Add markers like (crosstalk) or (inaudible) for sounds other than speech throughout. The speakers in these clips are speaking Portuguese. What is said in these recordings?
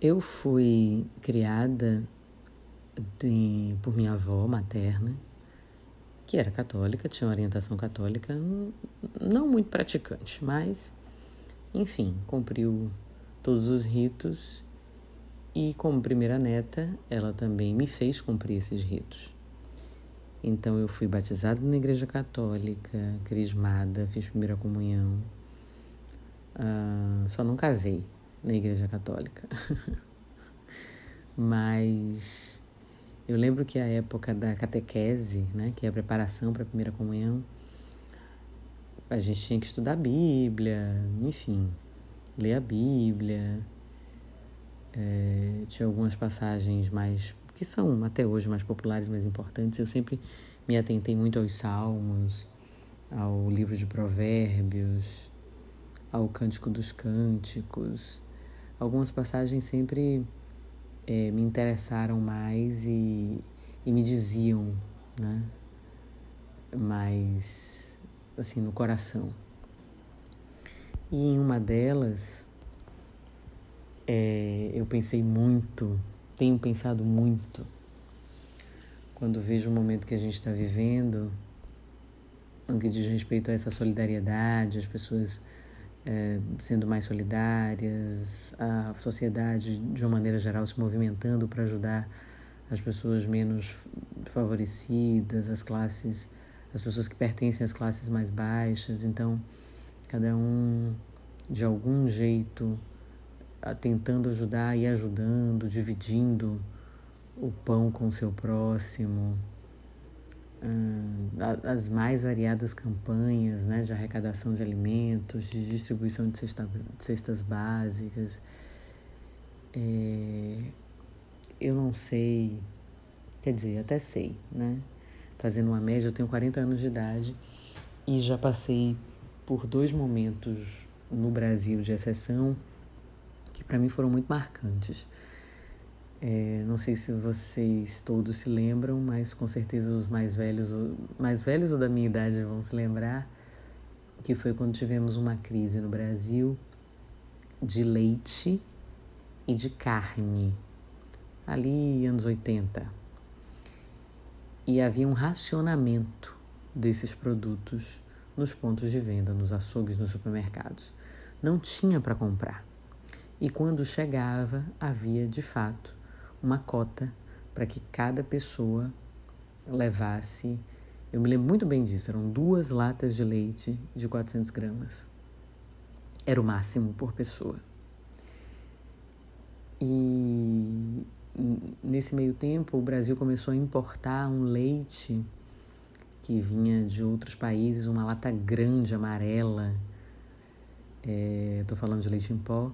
Eu fui criada de, por minha avó materna, que era católica, tinha orientação católica, não muito praticante, mas, enfim, cumpriu todos os ritos e, como primeira neta, ela também me fez cumprir esses ritos. Então, eu fui batizada na Igreja Católica, crismada, fiz primeira comunhão, uh, só não casei na Igreja Católica. (laughs) Mas eu lembro que a época da catequese, né, que é a preparação para a primeira comunhão, a gente tinha que estudar a Bíblia, enfim, ler a Bíblia. É, tinha algumas passagens mais que são até hoje mais populares, mais importantes. Eu sempre me atentei muito aos Salmos, ao livro de Provérbios, ao Cântico dos Cânticos algumas passagens sempre é, me interessaram mais e, e me diziam, né? Mais assim no coração. E em uma delas é, eu pensei muito, tenho pensado muito quando vejo o momento que a gente está vivendo, no que diz respeito a essa solidariedade, as pessoas é, sendo mais solidárias, a sociedade de uma maneira geral se movimentando para ajudar as pessoas menos favorecidas, as classes, as pessoas que pertencem às classes mais baixas. Então, cada um de algum jeito tentando ajudar e ajudando, dividindo o pão com o seu próximo as mais variadas campanhas né, de arrecadação de alimentos, de distribuição de, cesta, de cestas básicas. É, eu não sei, quer dizer, até sei, né? Fazendo uma média, eu tenho 40 anos de idade e já passei por dois momentos no Brasil de exceção que para mim foram muito marcantes. É, não sei se vocês todos se lembram, mas com certeza os mais velhos, mais velhos ou da minha idade vão se lembrar que foi quando tivemos uma crise no Brasil de leite e de carne, ali anos 80. E havia um racionamento desses produtos nos pontos de venda, nos açougues, nos supermercados. Não tinha para comprar. E quando chegava, havia de fato uma cota para que cada pessoa levasse. Eu me lembro muito bem disso, eram duas latas de leite de 400 gramas. Era o máximo por pessoa. E nesse meio tempo, o Brasil começou a importar um leite que vinha de outros países, uma lata grande, amarela. Estou é, falando de leite em pó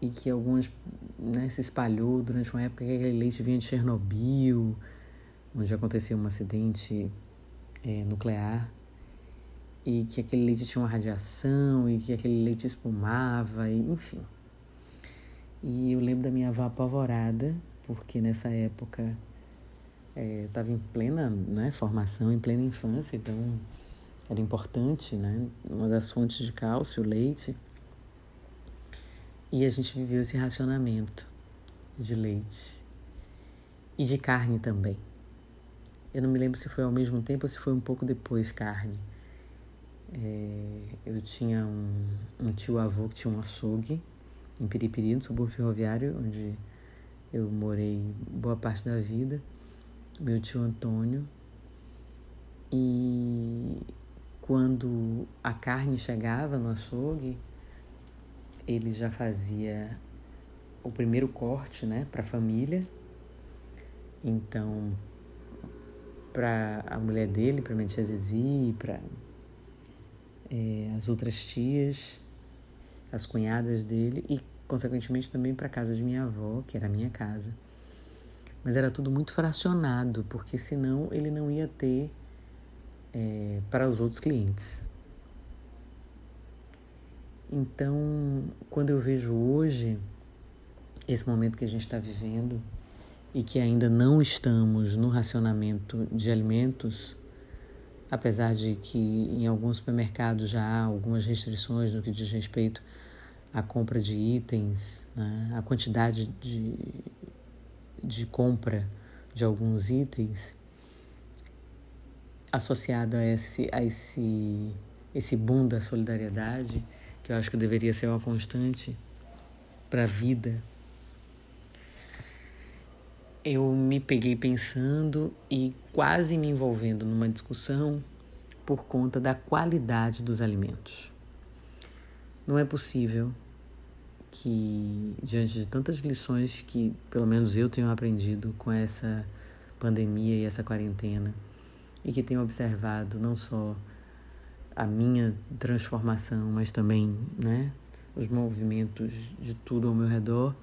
e que algumas né, se espalhou durante uma época que aquele leite vinha de Chernobyl, onde aconteceu um acidente é, nuclear e que aquele leite tinha uma radiação e que aquele leite espumava, e, enfim. E eu lembro da minha avó apavorada, porque nessa época é, estava em plena né, formação, em plena infância, então era importante, né, uma das fontes de cálcio, o leite. E a gente viveu esse racionamento de leite e de carne também. Eu não me lembro se foi ao mesmo tempo ou se foi um pouco depois carne. É, eu tinha um, um tio-avô que tinha um açougue em Piripiri, no subúrbio ferroviário, onde eu morei boa parte da vida. Meu tio Antônio. E quando a carne chegava no açougue, ele já fazia o primeiro corte, né, para a família. Então, para a mulher dele, para a minha tia Zizi, para é, as outras tias, as cunhadas dele e, consequentemente, também para a casa de minha avó, que era a minha casa. Mas era tudo muito fracionado, porque senão ele não ia ter é, para os outros clientes. Então, quando eu vejo hoje esse momento que a gente está vivendo e que ainda não estamos no racionamento de alimentos, apesar de que em alguns supermercados já há algumas restrições no que diz respeito a compra de itens, né? a quantidade de, de compra de alguns itens associada a esse, a esse, esse boom da solidariedade, que eu acho que deveria ser uma constante para a vida, eu me peguei pensando e quase me envolvendo numa discussão por conta da qualidade dos alimentos. Não é possível que, diante de tantas lições que, pelo menos eu tenho aprendido com essa pandemia e essa quarentena, e que tenho observado não só a minha transformação, mas também né, os movimentos de tudo ao meu redor,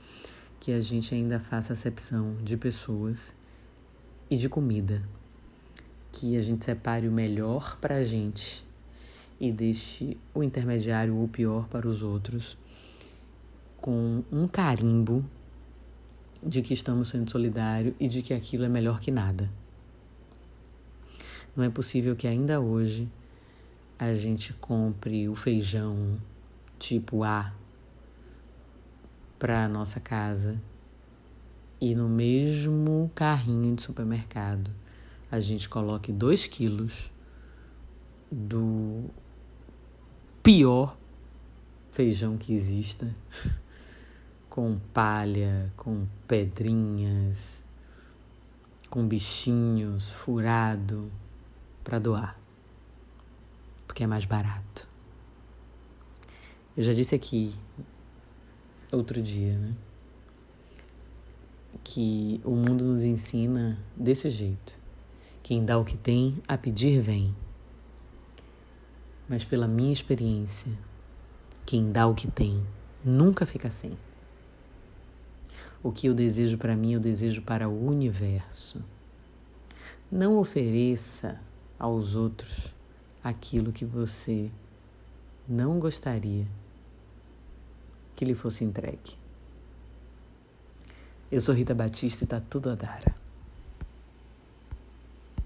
que a gente ainda faça acepção de pessoas e de comida. Que a gente separe o melhor para a gente e deixe o intermediário ou pior para os outros, com um carimbo de que estamos sendo solidários e de que aquilo é melhor que nada. Não é possível que ainda hoje a gente compre o feijão tipo A para a nossa casa e no mesmo carrinho de supermercado a gente coloque 2 quilos do pior feijão que exista, (laughs) com palha, com pedrinhas, com bichinhos, furado para doar, porque é mais barato. Eu já disse aqui outro dia, né? Que o mundo nos ensina desse jeito. Quem dá o que tem, a pedir vem. Mas pela minha experiência, quem dá o que tem nunca fica sem. O que eu desejo para mim, eu desejo para o universo. Não ofereça aos outros aquilo que você não gostaria que lhe fosse entregue. Eu sou Rita Batista e tá tudo a dar.